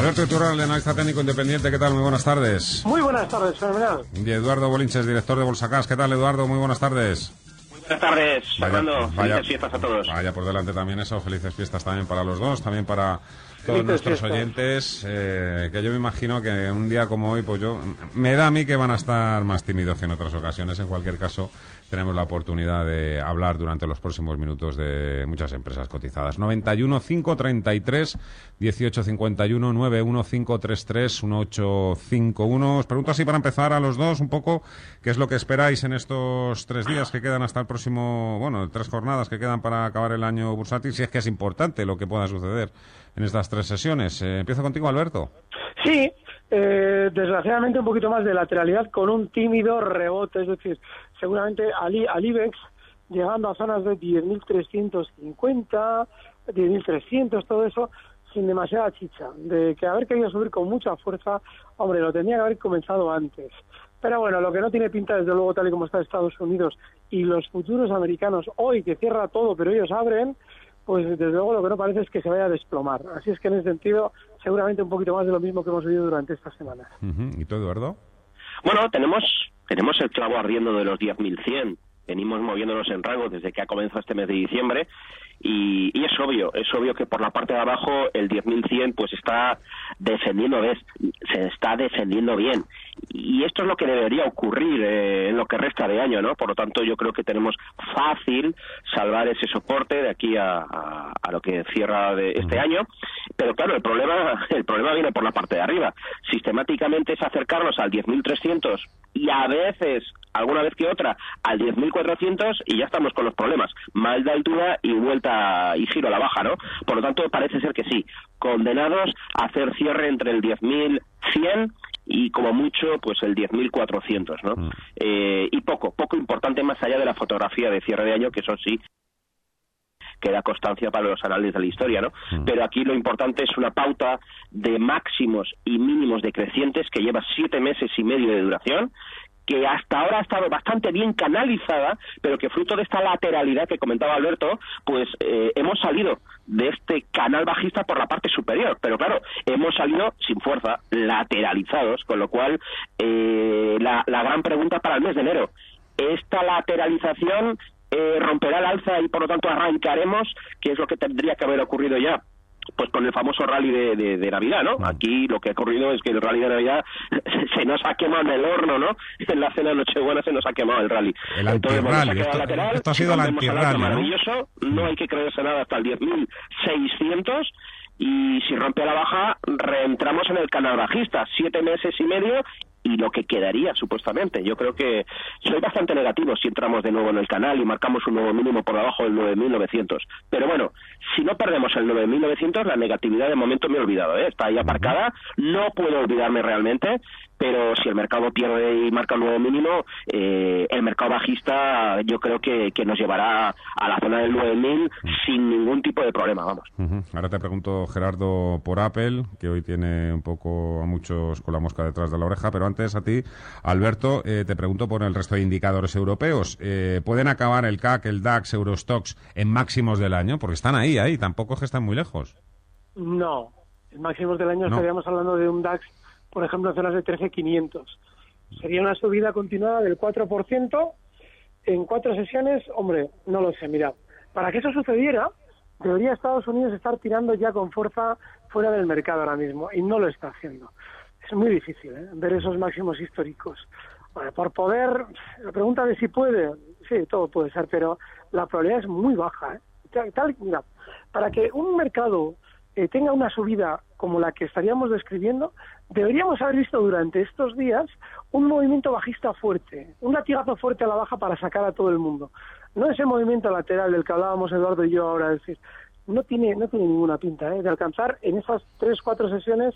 Alberto Iturralde, analista técnico independiente, ¿qué tal? Muy buenas tardes. Muy buenas tardes, fenomenal. Y Eduardo Bolinches, director de Bolsacas, ¿qué tal, Eduardo? Muy buenas tardes. Buenas tardes, Fernando. Felices fiestas a todos. Vaya por delante también eso, felices fiestas también para los dos, también para todos nuestros oyentes, eh, que yo me imagino que un día como hoy, pues yo, me da a mí que van a estar más tímidos que en otras ocasiones. En cualquier caso, tenemos la oportunidad de hablar durante los próximos minutos de muchas empresas cotizadas. 91 533 1851 91 533 1851. Os pregunto así para empezar a los dos un poco qué es lo que esperáis en estos tres días que quedan hasta el próximo, bueno, tres jornadas que quedan para acabar el año bursátil, si es que es importante lo que pueda suceder en estas tres sesiones. Eh, empiezo contigo, Alberto. Sí, eh, desgraciadamente un poquito más de lateralidad con un tímido rebote, es decir, seguramente al, al IBEX llegando a zonas de 10.350, 10.300, todo eso, sin demasiada chicha, de que haber querido subir con mucha fuerza, hombre, lo tenía que haber comenzado antes. Pero bueno, lo que no tiene pinta, desde luego, tal y como está Estados Unidos y los futuros americanos hoy, que cierra todo, pero ellos abren, pues desde luego lo que no parece es que se vaya a desplomar. Así es que en ese sentido, seguramente un poquito más de lo mismo que hemos vivido durante estas semanas. ¿Y tú, Eduardo? Bueno, tenemos, tenemos el clavo ardiendo de los 10.100. Venimos moviéndonos en rango desde que ha comenzado este mes de diciembre y, y, es obvio, es obvio que por la parte de abajo el 10.100 pues está defendiendo, ¿ves? se está defendiendo bien. Y esto es lo que debería ocurrir eh, en lo que resta de año, ¿no? Por lo tanto, yo creo que tenemos fácil salvar ese soporte de aquí a, a, a lo que cierra de este año. Pero claro, el problema, el problema viene por la parte de arriba. Sistemáticamente es acercarnos al 10.300 y a veces, alguna vez que otra, al 10.400 y ya estamos con los problemas. Mal de altura y vuelta y giro a la baja, ¿no? Por lo tanto, parece ser que sí. Condenados a hacer cierre entre el 10.100 y como mucho pues el 10.400, ¿no? Mm. Eh, y poco, poco importante más allá de la fotografía de cierre de año, que eso sí que da constancia para los análisis de la historia, ¿no? Mm. Pero aquí lo importante es una pauta de máximos y mínimos decrecientes que lleva siete meses y medio de duración, que hasta ahora ha estado bastante bien canalizada, pero que fruto de esta lateralidad que comentaba Alberto, pues eh, hemos salido de este canal bajista por la parte superior, pero claro, hemos salido sin fuerza, lateralizados, con lo cual eh, la, gran pregunta para el mes de enero, ¿esta lateralización eh, romperá el alza y por lo tanto arrancaremos, que es lo que tendría que haber ocurrido ya pues con el famoso rally de, de, de, Navidad, ¿no? Aquí lo que ha ocurrido es que el rally de Navidad se nos ha quemado en el horno, ¿no? En la cena de Nochebuena se nos ha quemado el rally. El Entonces vamos a esto, lateral, esto ha sido el antirrally, ¿no? maravilloso, no hay que creerse nada hasta el 10.600 y si rompe a la baja reentramos en el canal bajista, siete meses y medio y lo que quedaría supuestamente. Yo creo que soy bastante negativo si entramos de nuevo en el canal y marcamos un nuevo mínimo por debajo del 9.900. Pero bueno, si no perdemos el 9.900, la negatividad de momento me he olvidado, ¿eh? está ahí aparcada, no puedo olvidarme realmente pero si el mercado pierde y marca un nuevo mínimo, eh, el mercado bajista yo creo que, nos llevará a la zona del 9000 sin ningún tipo de problema, vamos. Ahora te pregunto, Gerardo, por Apple, que hoy tiene un poco a muchos con la mosca detrás de la oreja, pero antes a ti, Alberto, eh, te pregunto por el resto de indicadores europeos. Eh, ¿Pueden acabar el CAC, el DAX, Eurostox en máximos del año? Porque están ahí, ahí, tampoco es que están muy lejos. No, en máximos del año estaríamos hablando de un DAX, por ejemplo, en zonas de 13.500. Sería una subida continuada del 4% en cuatro sesiones. Hombre, no lo sé, mira, para que eso sucediera, debería Estados Unidos estar tirando ya con fuerza fuera del mercado ahora mismo y no lo está haciendo. Es muy difícil ¿eh? ver esos máximos históricos. por poder, la pregunta de si puede, sí, todo puede ser, pero la probabilidad es muy baja. ¿eh? Tal, mira, para que un mercado eh, tenga una subida como la que estaríamos describiendo, deberíamos haber visto durante estos días un movimiento bajista fuerte, un latigazo fuerte a la baja para sacar a todo el mundo. No ese movimiento lateral del que hablábamos Eduardo y yo ahora, es decir, no tiene, no tiene ninguna pinta ¿eh? de alcanzar en esas tres, cuatro sesiones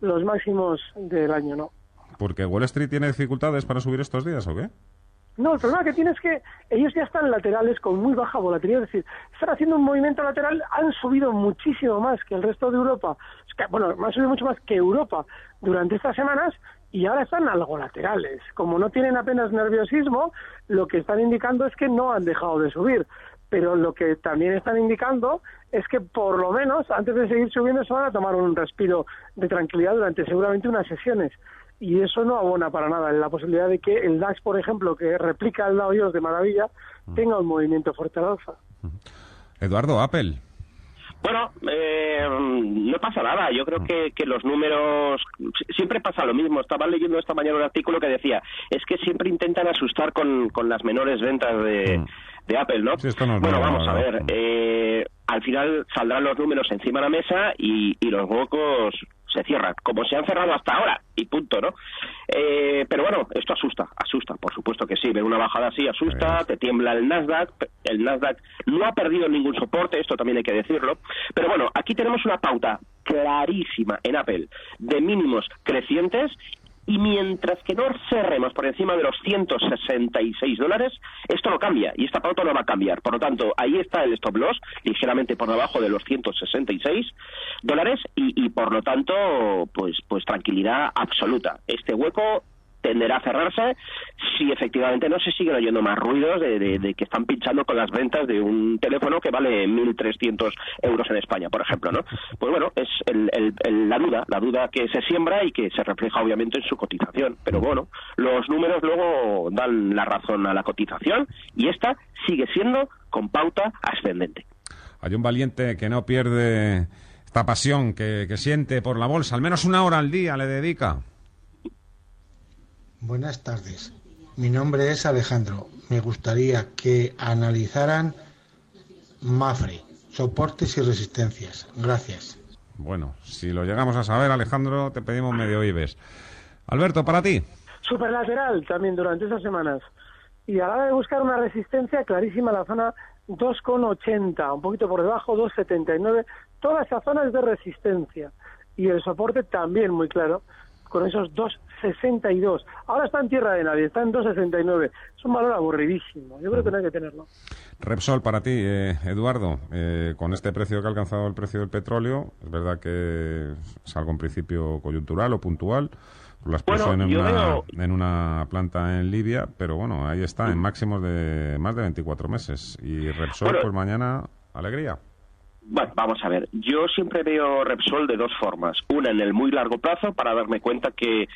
los máximos del año, ¿no? ¿Porque Wall Street tiene dificultades para subir estos días o qué? No, el problema que tiene es que ellos ya están laterales con muy baja volatilidad, es decir, están haciendo un movimiento lateral, han subido muchísimo más que el resto de Europa, bueno, han subido mucho más que Europa durante estas semanas y ahora están algo laterales. Como no tienen apenas nerviosismo, lo que están indicando es que no han dejado de subir, pero lo que también están indicando es que por lo menos antes de seguir subiendo se van a tomar un respiro de tranquilidad durante seguramente unas sesiones y eso no abona para nada en la posibilidad de que el DAX, por ejemplo, que replica el Dow Jones de maravilla, mm. tenga un movimiento fuerte al alza. Eduardo, Apple. Bueno, eh, no pasa nada. Yo creo mm. que, que, los números siempre pasa lo mismo. Estaba leyendo esta mañana un artículo que decía es que siempre intentan asustar con, con las menores ventas de, mm. de Apple, ¿no? bueno, vamos a ver. Eh, al final saldrán los números encima de la mesa y, y los huecos se cierran, como se han cerrado hasta ahora, y punto, ¿no? Eh, pero bueno, esto asusta, asusta, por supuesto que sí, ver una bajada así asusta, te tiembla el Nasdaq, el Nasdaq no ha perdido ningún soporte, esto también hay que decirlo, pero bueno, aquí tenemos una pauta clarísima en Apple de mínimos crecientes y mientras que no cerremos por encima de los 166 dólares, esto no cambia y esta pauta no va a cambiar. Por lo tanto, ahí está el stop loss, ligeramente por debajo de los 166 dólares y, y por lo tanto, pues, pues tranquilidad absoluta. Este hueco tenderá a cerrarse si efectivamente no se siguen oyendo más ruidos de, que están pinchando con las ventas de un teléfono que vale 1.300 euros en España, por ejemplo, ¿no? Pues bueno, es la duda, la duda que se siembra y que se refleja obviamente en su cotización. Pero bueno, los números luego dan la razón a la cotización y esta sigue siendo con pauta ascendente. Hay un valiente que no pierde esta pasión que siente por la bolsa, al menos una hora al día le dedica. Buenas tardes. Mi nombre es Alejandro. Me gustaría que analizaran MAFRE, soportes y resistencias. Gracias. Bueno, si lo llegamos a saber, Alejandro, te pedimos medio IBES. Alberto, para ti. Superlateral también durante esas semanas. Y a la hora de buscar una resistencia clarísima, la zona 2,80, un poquito por debajo, 2,79. Toda esa zona es de resistencia. Y el soporte también muy claro, con esos 2,62. Ahora está en tierra de nadie, está en 2,69. Es un valor aburridísimo. Yo creo que no hay que tenerlo. Repsol, para ti, eh, Eduardo, eh, con este precio que ha alcanzado el precio del petróleo, es verdad que es algo en principio coyuntural o puntual. Las puso en, una, en una planta en Libia, pero bueno, ahí está, en máximos de más de 24 meses. Y Repsol, pues mañana, alegría. Bueno, vamos a ver. Yo siempre veo Repsol de dos formas. Una en el muy largo plazo para darme cuenta que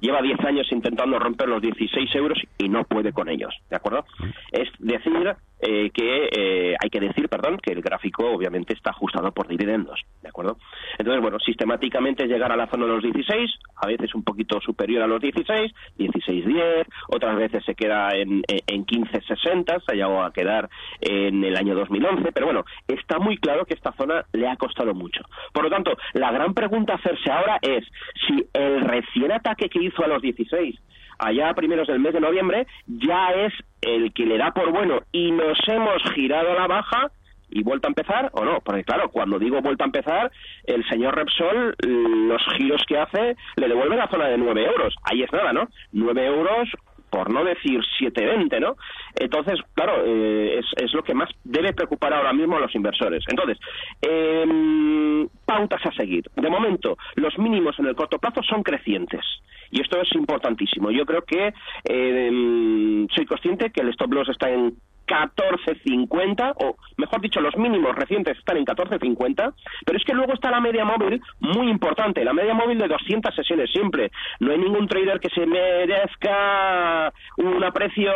lleva 10 años intentando romper los 16 euros y no puede con ellos, ¿de acuerdo? Es decir, eh, que eh, hay que decir, perdón, que el gráfico obviamente está ajustado por dividendos, ¿de acuerdo? Entonces, bueno, sistemáticamente llegar a la zona de los 16, a veces un poquito superior a los 16, 16.10, otras veces se queda en, en 15.60, se ha llegado a quedar en el año 2011, pero bueno, está muy claro que esta zona le ha costado mucho. Por lo tanto, la gran pregunta a hacerse ahora es si el recién ataque que hizo a los 16 allá primeros del mes de noviembre, ya es el que le da por bueno y nos hemos girado a la baja y vuelta a empezar o no. Porque claro, cuando digo vuelta a empezar, el señor Repsol, los giros que hace, le devuelve la zona de 9 euros. Ahí es nada, ¿no? 9 euros por no decir 720, ¿no? Entonces, claro, eh, es, es, lo que más debe preocupar ahora mismo a los inversores. Entonces, eh, pautas a seguir. De momento, los mínimos en el corto plazo son crecientes. Y esto es importantísimo. Yo creo que eh, soy consciente que el stop loss está en 14.50, o mejor dicho, los mínimos recientes están en 14.50, pero es que luego está la media móvil muy importante, la media móvil de 200 sesiones siempre. No hay ningún trader que se merezca un aprecio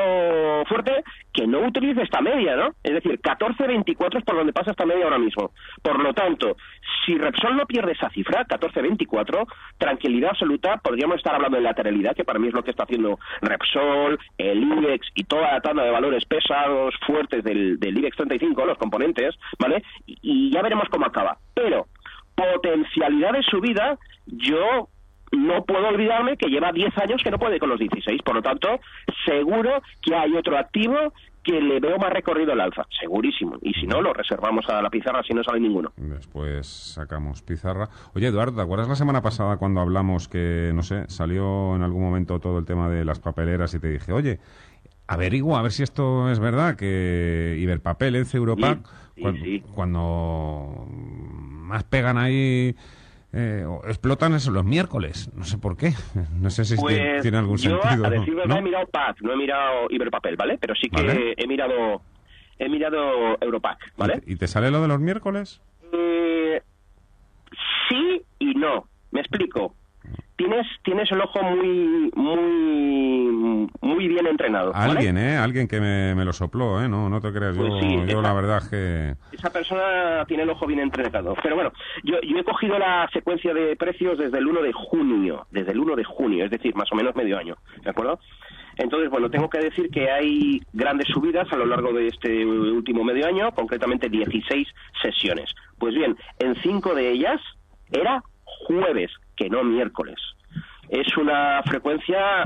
fuerte que no utilice esta media, ¿no? Es decir, 14.24 es por donde pasa esta media ahora mismo. Por lo tanto, si Repsol no pierde esa cifra, 14.24, tranquilidad absoluta, podríamos estar hablando de lateralidad, que para mí es lo que está haciendo Repsol, el IBEX y toda la tanda de valores pesados fuertes del, del IBEX 35, los componentes, ¿vale? Y, ya veremos cómo acaba. Pero potencialidad de subida, yo no puedo olvidarme que lleva 10 años que no puede con los 16. Por lo tanto, seguro que hay otro activo que le veo más recorrido al alza, segurísimo. Y si no, lo reservamos a la pizarra si no sale ninguno. Después sacamos pizarra. Oye, Eduardo, ¿te acuerdas la semana pasada cuando hablamos que, no sé, salió en algún momento todo el tema de las papeleras y te dije, oye, averigua a ver si esto es verdad, que Iberpapel, en Europac, cuando, más pegan ahí... Eh, explotan eso los miércoles, no sé por qué, no sé si pues tiene algún yo, sentido. A decir ¿no? he mirado PAC, no he mirado Iberpapel, ¿vale? Pero sí que he mirado he mirado Europac, ¿vale? ¿Y te sale lo de los miércoles? Eh, sí y no, me explico tienes tienes el ojo muy muy muy bien entrenado. Alguien, ¿eh? Alguien que me, lo sopló, ¿eh? No, no te creas. Pues yo, la verdad que... Esa persona tiene el ojo bien entrenado. Pero bueno, yo, yo he cogido la secuencia de precios desde el 1 de junio, desde el 1 de junio, es decir, más o menos medio año, ¿de acuerdo? Entonces, bueno, tengo que decir que hay grandes subidas a lo largo de este último medio año, concretamente 16 sesiones. Pues bien, en cinco de ellas era jueves, que no miércoles. Es una frecuencia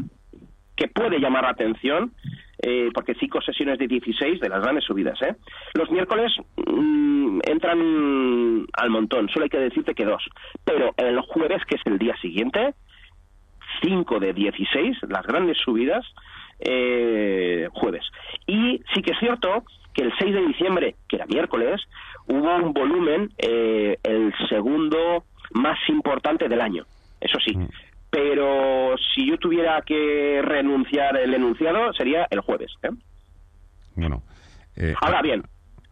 que puede llamar la atención, eh, porque cinco sesiones de 16 de las grandes subidas. ¿eh? Los miércoles mm, entran al montón, solo hay que decirte que dos. Pero el jueves, que es el día siguiente, cinco de 16, las grandes subidas, eh, jueves. Y sí que es cierto que el 6 de diciembre, que era miércoles, hubo un volumen, eh, el segundo más importante del año, eso sí. Mm. Pero si yo tuviera que renunciar el enunciado, sería el jueves. ¿eh? Bueno. Eh, Ahora bien,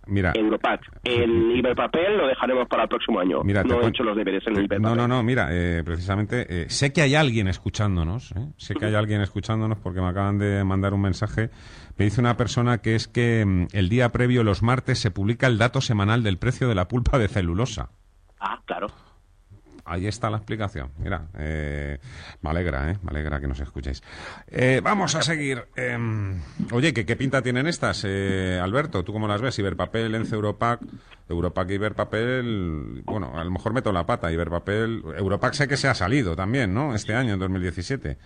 Mira, Europac. El Iberpapel lo dejaremos para el próximo año. Mira, no he hecho los deberes en el Iberpapel. No, no, no, mira, eh, precisamente sé que hay alguien escuchándonos, sé que hay alguien escuchándonos porque me acaban de mandar un mensaje. Me dice una persona que es que mm, el día previo, los martes, se publica el dato semanal del precio de la pulpa de celulosa. Ah, claro ahí está la explicación. Mira, eh, me alegra, ¿eh? Me alegra que nos escuchéis. Eh, vamos a seguir. Em, oye, ¿qué, pinta tienen estas, eh, Alberto? ¿Tú cómo las ves? Iberpapel, Ence Europac, Europac, Iberpapel... Bueno, a lo mejor meto la pata, Iberpapel... Europac sé que se ha salido también, ¿no? Este año, en 2017.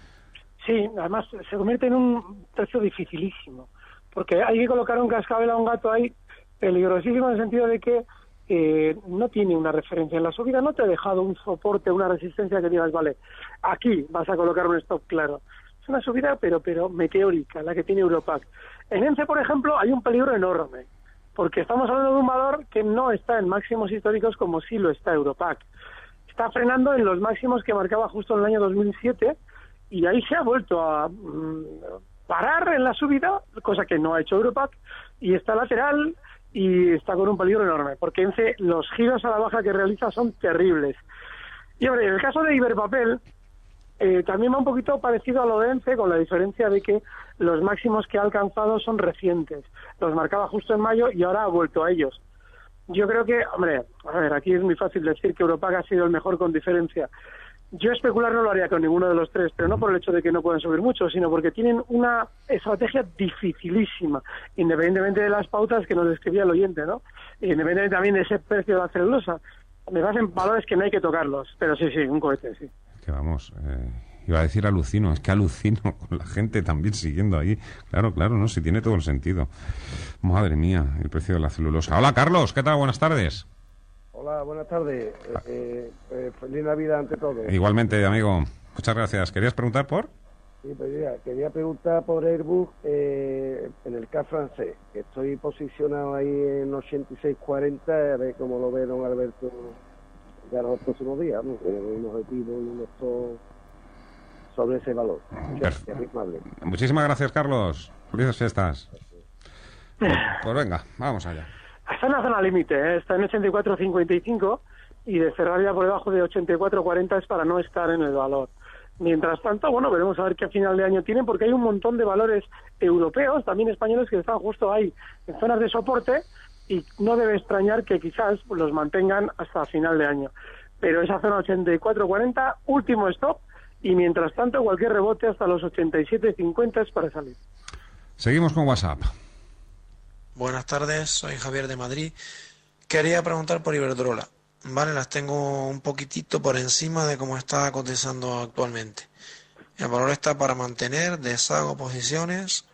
Sí, además se convierte en un precio dificilísimo. Porque hay que colocar un cascabel a un gato ahí peligrosísimo en el sentido de que eh, no tiene una referencia en la subida, no te ha dejado un soporte, una resistencia que digas, vale, aquí vas a colocar un stop claro. Es una subida, pero, pero meteórica, la que tiene Europac. En ENCE, por ejemplo, hay un peligro enorme, porque estamos hablando de un valor que no está en máximos históricos como sí lo está Europac. Está frenando en los máximos que marcaba justo en el año 2007 y ahí se ha vuelto a mm, parar en la subida, cosa que no ha hecho Europac, y está lateral y está con un peligro enorme, porque ENCE los giros a la baja que realiza son terribles. Y hombre, en el caso de Iberpapel, eh, también va un poquito parecido a lo de ENCE, con la diferencia de que los máximos que ha alcanzado son recientes. Los marcaba justo en mayo y ahora ha vuelto a ellos. Yo creo que, hombre, a ver, aquí es muy fácil decir que Europac ha sido el mejor con diferencia. Yo especular no lo haría con ninguno de los tres, pero no por el hecho de que no puedan subir mucho, sino porque tienen una estrategia dificilísima, independientemente de las pautas que nos describía el oyente, ¿no? Independientemente también de ese precio de la celulosa. Me parecen valores que no hay que tocarlos, pero sí, sí, un cohete, sí. Que vamos, eh, Iba a decir alucino, es que alucino con la gente también siguiendo ahí. Claro, claro, no, si tiene todo el sentido. Madre mía, el precio de la celulosa. Hola Carlos, ¿qué tal? Buenas tardes. Hola, buenas tardes. Eh, eh, feliz Navidad ante todo. Igualmente, amigo. Muchas gracias. ¿Querías preguntar por? Sí, pues quería preguntar por Airbus eh, en el CAF francés, que estoy posicionado ahí en 86.40, a ver cómo lo ve don Alberto ya los próximos días, ¿no? un objetivo y un sobre ese valor. Muchísimas gracias, Carlos. Felices fiestas. Pues, pues, venga, vamos allá. Está en la zona límite, ¿eh? está en 84.55 y de cerrar ya por debajo de 84.40 es para no estar en el valor. Mientras tanto, bueno, veremos a ver qué final de año tienen, porque hay un montón de valores europeos, también españoles, que están justo ahí, en zonas de soporte, y no debe extrañar que quizás los mantengan hasta final de año. Pero esa zona 84-40, último stop, y mientras tanto, cualquier rebote hasta los 87-50 es para salir. Seguimos con WhatsApp. Buenas tardes, soy Javier de Madrid. Quería preguntar por Iberdrola. Vale, las tengo un poquitito por encima de cómo está cotizando actualmente. ¿El valor está para mantener, deshago posiciones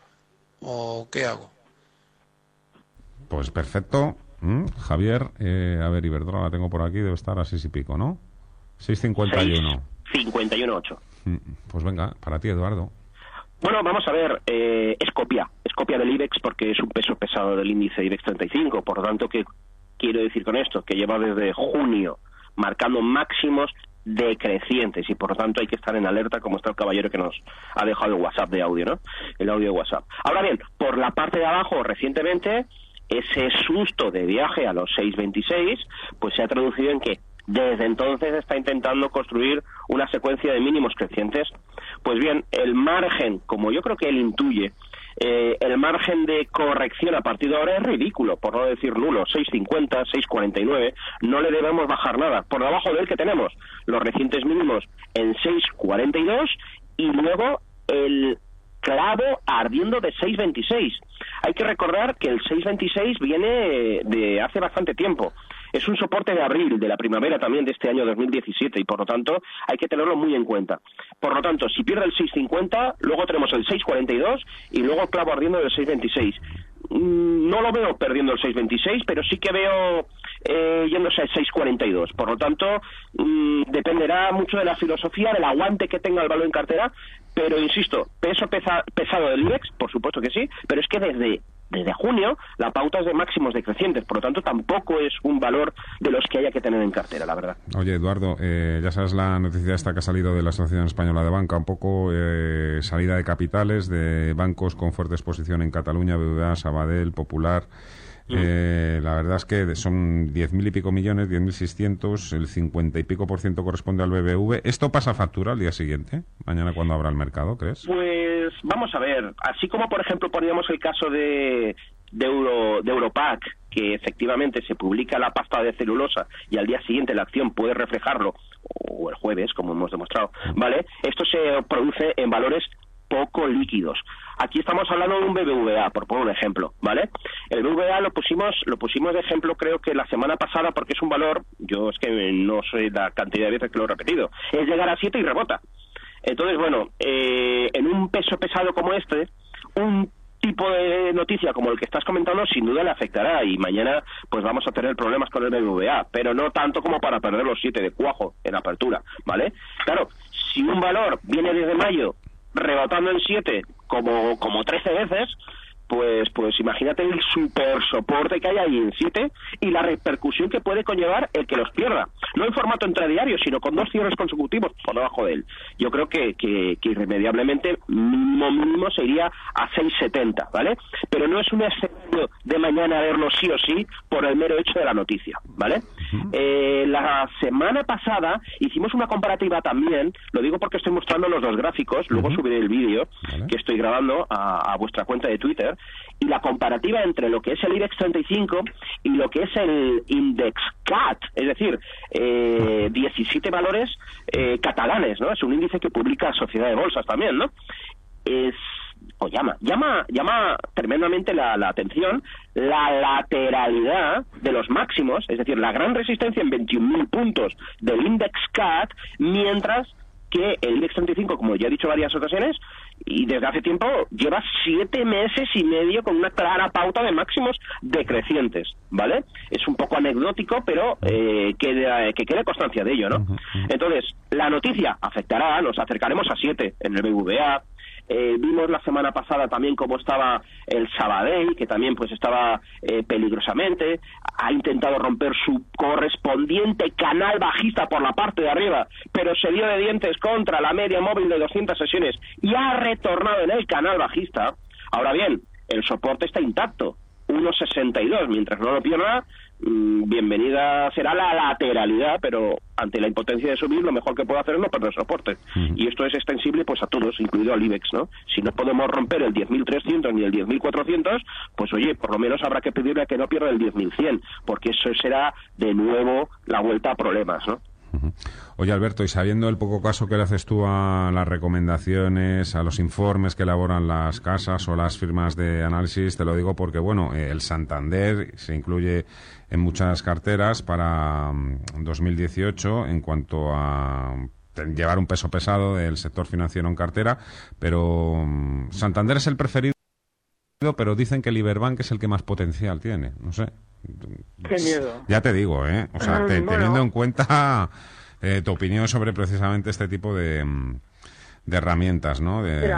o qué hago? Pues perfecto. Mm, Javier, eh, a ver, Iberdrola la tengo por aquí, debe estar a 6 y pico, ¿no? 6.51. 51.8. Mm, pues venga, para ti, Eduardo. Bueno, vamos a ver, eh, es copia, es copia del IBEX porque es un peso pesado del índice IBEX 35, por lo tanto que quiero decir con esto? Que lleva desde junio marcando máximos decrecientes y por lo tanto hay que estar en alerta como está el caballero que nos ha dejado el WhatsApp de audio, ¿no? El audio de WhatsApp. Ahora bien, por la parte de abajo recientemente ese susto de viaje a los 6.26 pues se ha traducido en que desde entonces está intentando construir una secuencia de mínimos crecientes. Pues bien, el margen, como yo creo que él intuye, eh, el margen de corrección a partir de ahora es ridículo, por no decir nulo, 6,50, 6,49, no le debemos bajar nada. Por debajo de él que tenemos los recientes mínimos en 6,42 y luego el clavo ardiendo de 6,26. Hay que recordar que el 6,26 viene de hace bastante tiempo es un soporte de abril, de la primavera también de este año 2017 y por lo tanto hay que tenerlo muy en cuenta. Por lo tanto, si pierde el 6.50, luego tenemos el 6.42 y luego clavo ardiendo del 6.26. Mm, no lo veo perdiendo el 6.26, pero sí que veo eh, yéndose al 6.42. Por lo tanto, mm, dependerá mucho de la filosofía, del aguante que tenga el valor en cartera, pero insisto, peso pesado del IBEX, por supuesto que sí, pero es que desde desde junio la pauta es de máximos decrecientes, por lo tanto tampoco es un valor de los que haya que tener en cartera, la verdad. Oye, Eduardo, eh, ya sabes la noticia esta que ha salido de la Asociación Española de Banca, un poco eh, salida de capitales de bancos con fuerte exposición en Cataluña, BBVA, Sabadell, Popular. Eh, la verdad es que son diez mil y pico millones, diez mil seiscientos, el cincuenta y pico por ciento corresponde al BBV. ¿Esto pasa factura al día siguiente? ¿Mañana cuando abra el mercado, crees? Pues vamos a ver. Así como, por ejemplo, poníamos el caso de, de, Euro, de Europac, que efectivamente se publica la pasta de celulosa y al día siguiente la acción puede reflejarlo, o el jueves, como hemos demostrado, ¿vale? Esto se produce en valores poco líquidos. Aquí estamos hablando de un BBVA, por poner un ejemplo, ¿vale? El BBVA lo pusimos, lo pusimos de ejemplo creo que la semana pasada porque es un valor, yo es que no sé la cantidad de veces que lo he repetido, es llegar a 7 y rebota. Entonces, bueno, eh, en un peso pesado como este, un tipo de noticia como el que estás comentando sin duda le afectará y mañana pues vamos a tener problemas con el BBVA, pero no tanto como para perder los 7 de cuajo en apertura, ¿vale? Claro, si un valor viene desde mayo rebotando en 7 como, como 13 veces, pues, pues imagínate el super soporte que hay ahí en 7 y la repercusión que puede conllevar el que los pierda. No en formato intradiario, sino con dos cierres consecutivos por debajo de él. Yo creo que, que, irremediablemente mínimo mínimo se iría a 6,70, ¿vale? Pero no es un de mañana verlo sí o sí por el mero hecho de la noticia, ¿vale? Eh, la semana pasada hicimos una comparativa también, lo digo porque estoy mostrando los dos gráficos, luego subiré el vídeo que estoy grabando a, vuestra cuenta de Twitter, y la comparativa entre lo que es el IBEX 35 y lo que es el Index CAT, es decir, eh, 17 valores eh, catalanes, ¿no? Es un índice que publica Sociedad de Bolsas también, ¿no? Es o llama, llama, llama tremendamente la, atención la lateralidad de los máximos, es decir, la gran resistencia en 21.000 puntos del index CAT, mientras que el IBEX 35, como ya he dicho varias ocasiones, y desde hace tiempo lleva siete meses y medio con una clara pauta de máximos decrecientes, ¿vale? Es un poco anecdótico, pero eh, que, que quede constancia de ello, ¿no? Entonces, la noticia afectará, nos acercaremos a siete en el BVA, eh, vimos la semana pasada también cómo estaba el Sabadell, que también pues estaba eh, peligrosamente. Ha intentado romper su correspondiente canal bajista por la parte de arriba, pero se dio de dientes contra la media móvil de 200 sesiones y ha retornado en el canal bajista. Ahora bien, el soporte está intacto. 1,62. Mientras no lo pierda, bienvenida será la lateralidad, pero ante la impotencia de subir, lo mejor que puedo hacer es no perder soporte. Y esto es extensible pues a todos, incluido al IBEX, ¿no? Si no podemos romper el 10.300 ni el 10.400, pues oye, por lo menos habrá que pedirle a que no pierda el 10.100, porque eso será de nuevo la vuelta a problemas, ¿no? Oye, Alberto, y sabiendo el poco caso que le haces tú a las recomendaciones, a los informes que elaboran las casas o las firmas de análisis, te lo digo porque, bueno, el Santander se incluye en muchas carteras para 2018 mm, en cuanto a llevar un peso pesado del sector financiero en cartera, pero mm, Santander es el preferido, pero dicen que el Iberbank es el que más potencial tiene, no sé. Qué miedo. Ya te digo, ¿eh? O sea, teniendo en cuenta eh, tu opinión sobre precisamente este tipo de, mm, de herramientas, ¿no? De,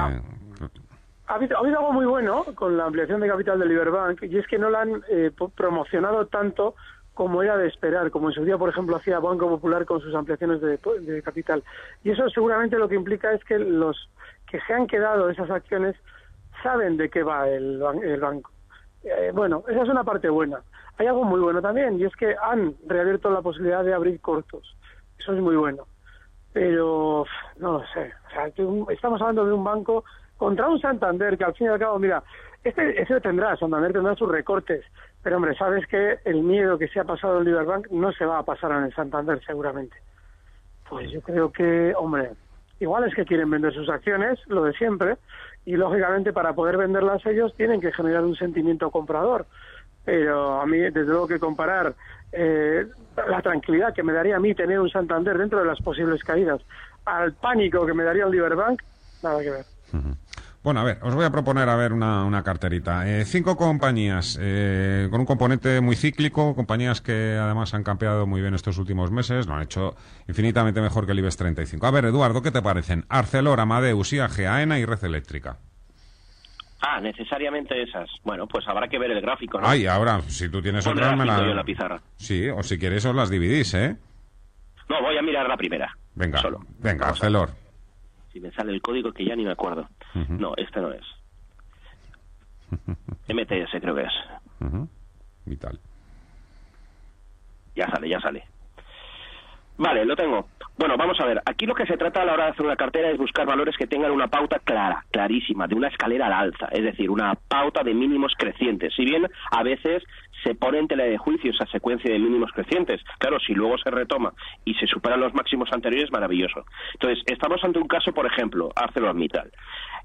ha habido, algo muy bueno con la ampliación de capital del Liberbank y es que no la han eh, promocionado tanto como era de esperar, como en su día, por ejemplo, hacía Banco Popular con sus ampliaciones de, capital. Y eso seguramente lo que implica es que los que se han quedado esas acciones saben de qué va el, banco. Eh, bueno, esa es una parte buena. Hay algo muy bueno también y es que han reabierto la posibilidad de abrir cortos. Eso es muy bueno. Pero, no lo sé. estamos hablando de un banco contra un Santander que al fin y al cabo, mira, este, ese tendrá, Santander tendrá sus recortes, pero hombre, sabes que el miedo que se ha pasado en Liberbank no se va a pasar en el Santander seguramente. Pues yo creo que, hombre, igual es que quieren vender sus acciones, lo de siempre, y lógicamente para poder venderlas ellos tienen que generar un sentimiento comprador. Pero a mí, desde luego que comparar eh, la tranquilidad que me daría a mí tener un Santander dentro de las posibles caídas al pánico que me daría el Liberbank, nada que ver. Bueno, a ver, os voy a proponer a ver una, una carterita. Eh, cinco compañías eh, con un componente muy cíclico, compañías que además han campeado muy bien estos últimos meses, lo han hecho infinitamente mejor que el IBEX 35. A ver, Eduardo, ¿qué te parecen? Arcelor, Amadeus, IAG, AENA y Red Eléctrica. Ah, necesariamente esas. Bueno, pues habrá que ver el gráfico, ¿no? Ay, ahora, si tú tienes me la... pizarra. Sí, o si quieres os las dividís, ¿eh? No, voy a mirar la primera. Venga, solo. venga, Arcelor si me sale el código que ya ni me acuerdo. No, este no es. MTS creo que es. Vital. Ya sale, ya sale. Vale, lo tengo. Bueno, vamos a ver. Aquí lo que se trata a la hora de hacer una cartera es buscar valores que tengan una pauta clara, clarísima, de una escalera al alza, es decir, una pauta de mínimos crecientes. Si bien a veces se pone en tela de juicio esa secuencia de mínimos crecientes, claro, si luego se retoma y se superan los máximos anteriores, maravilloso. Entonces, estamos ante un caso, por ejemplo, ArcelorMittal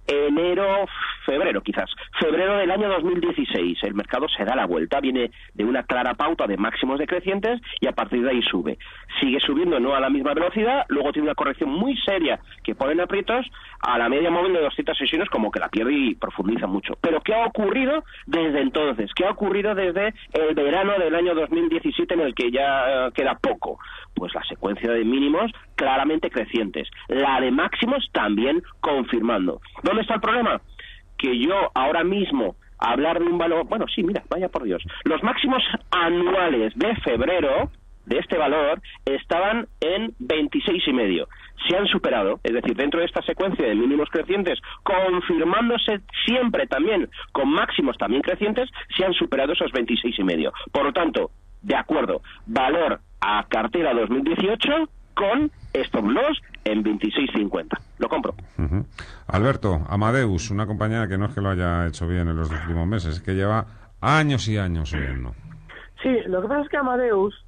enero, febrero quizás, febrero del año 2016. El mercado se da la vuelta, viene de una clara pauta de máximos decrecientes y a partir de ahí sube. Sigue subiendo no a la misma velocidad, luego tiene una corrección muy seria que pone en aprietos a la media móvil de 200 sesiones como que la pierde y profundiza mucho. Pero ¿qué ha ocurrido desde entonces? ¿Qué ha ocurrido desde el verano del año 2017 en el que ya eh, queda poco? Pues la secuencia de mínimos claramente crecientes, la de máximos también confirmando. ¿Dónde está el problema? Que yo ahora mismo hablar de un valor, bueno, sí, mira, vaya por Dios, los máximos anuales de febrero de este valor estaban en 26 y medio. Se han superado, es decir, dentro de esta secuencia de mínimos crecientes, confirmándose siempre también con máximos también crecientes, se han superado esos 26 y medio. Por lo tanto, de acuerdo, valor a cartera 2018 con stop loss en 26.50. Lo compro. Alberto, Amadeus, una compañía que no es que lo haya hecho bien en los últimos meses, es que lleva años y años subiendo. Sí, lo que pasa es que Amadeus,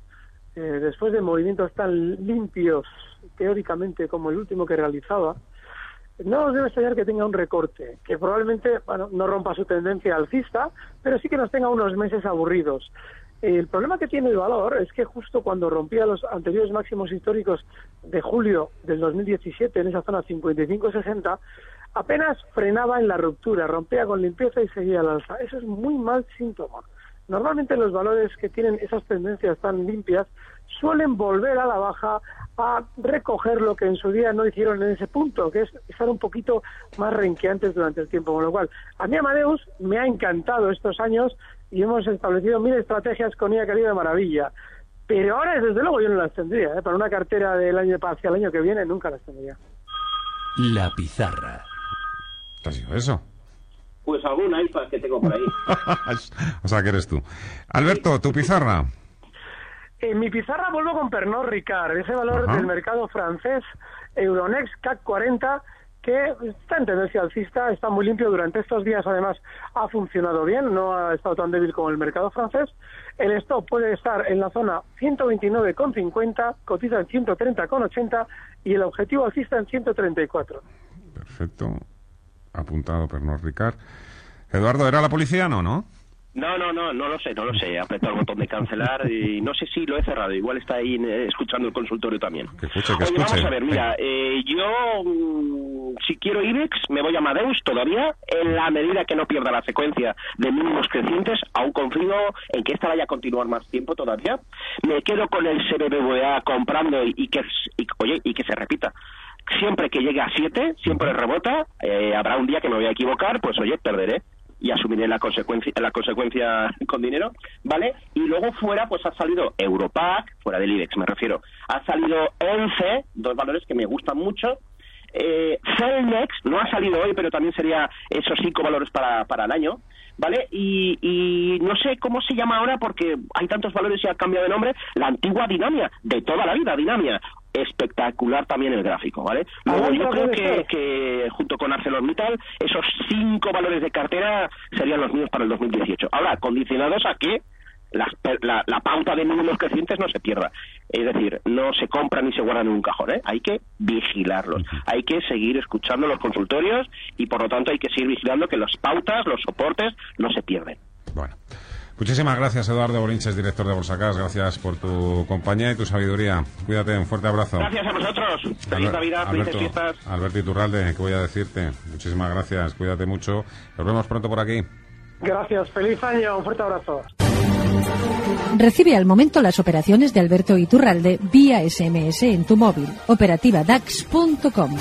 eh, después de movimientos tan limpios, teóricamente, como el último que realizaba, no nos debe extrañar que tenga un recorte, que probablemente bueno, no rompa su tendencia alcista, pero sí que nos tenga unos meses aburridos. El problema que tiene el valor es que justo cuando rompía los anteriores máximos históricos de julio del 2017 en esa zona 55-60, apenas frenaba en la ruptura, rompía con limpieza y seguía al alza. Eso es muy mal síntoma. Normalmente los valores que tienen esas tendencias tan limpias suelen volver a la baja a recoger lo que en su día no hicieron en ese punto, que es estar un poquito más renqueantes durante el tiempo. Con lo cual, a mí Amadeus me ha encantado estos años y hemos establecido mil estrategias con ella que de maravilla. Pero ahora, desde luego, yo no las tendría. ¿eh? Para una cartera del año hacia el año que viene, nunca las tendría. La pizarra. ¿Qué ha sido eso? Pues algún iPad que tengo por ahí. o sea, que eres tú. Alberto, tu pizarra. En mi pizarra vuelvo con Pernod Ricard, ese valor del mercado francés, Euronext CAC 40, que está en tendencia alcista, está muy limpio durante estos días, además ha funcionado bien, no ha estado tan débil como el mercado francés. El stop puede estar en la zona 129,50, cotiza en 130,80 y el objetivo alcista en 134. Perfecto, apuntado Pernod Ricard. Eduardo, ¿era la policía no, no? No, no, no, no lo sé, no lo sé. He apretado el botón de cancelar y no sé si lo he cerrado. Igual está ahí eh, escuchando el consultorio también. Que escuche, que escuche. vamos a ver, mira, eh, yo mm, si quiero IBEX me voy a Madeus todavía en la medida que no pierda la secuencia de mínimos crecientes. Aún confío en que esta vaya a continuar más tiempo todavía. Me quedo con el CBBVA comprando y, que, oye, y que se repita siempre que llegue a 7, siempre rebota, eh, habrá un día que me voy a equivocar, pues oye, perderé y asumiré la consecuencia, la consecuencia con dinero, ¿vale? Y luego fuera, pues ha salido Europac, fuera del IBEX me refiero, ha salido 11, dos valores que me gustan mucho, eh, Celnex no ha salido hoy, pero también sería esos cinco valores para, para el año, ¿vale? Y, y, no sé cómo se llama ahora porque hay tantos valores y ha cambiado de nombre, la antigua Dinamia, de toda la vida, Dinamia espectacular también el gráfico, ¿vale? Luego yo creo que, que, junto con ArcelorMittal esos cinco valores de cartera serían los míos para el 2018. Ahora, condicionados a que la, la, pauta de mínimos crecientes no se pierda. Es decir, no se compran ni se guardan en un cajón, ¿eh? Hay que vigilarlos, hay que seguir escuchando los consultorios y por lo tanto hay que seguir vigilando que las pautas, los soportes no se pierden. Bueno. Muchísimas gracias, Eduardo Bolinches, director de Bolsacas. Gracias por tu compañía y tu sabiduría. Cuídate, un fuerte abrazo. Gracias a vosotros. Feliz Navidad, felices fiestas. Alberto Iturralde, ¿qué voy a decirte? Muchísimas gracias. Cuídate mucho. Nos vemos pronto por aquí. Gracias. Feliz año. Un fuerte abrazo. Recibe al momento las operaciones de Alberto Iturralde vía SMS en tu móvil. Operativa DAX.com.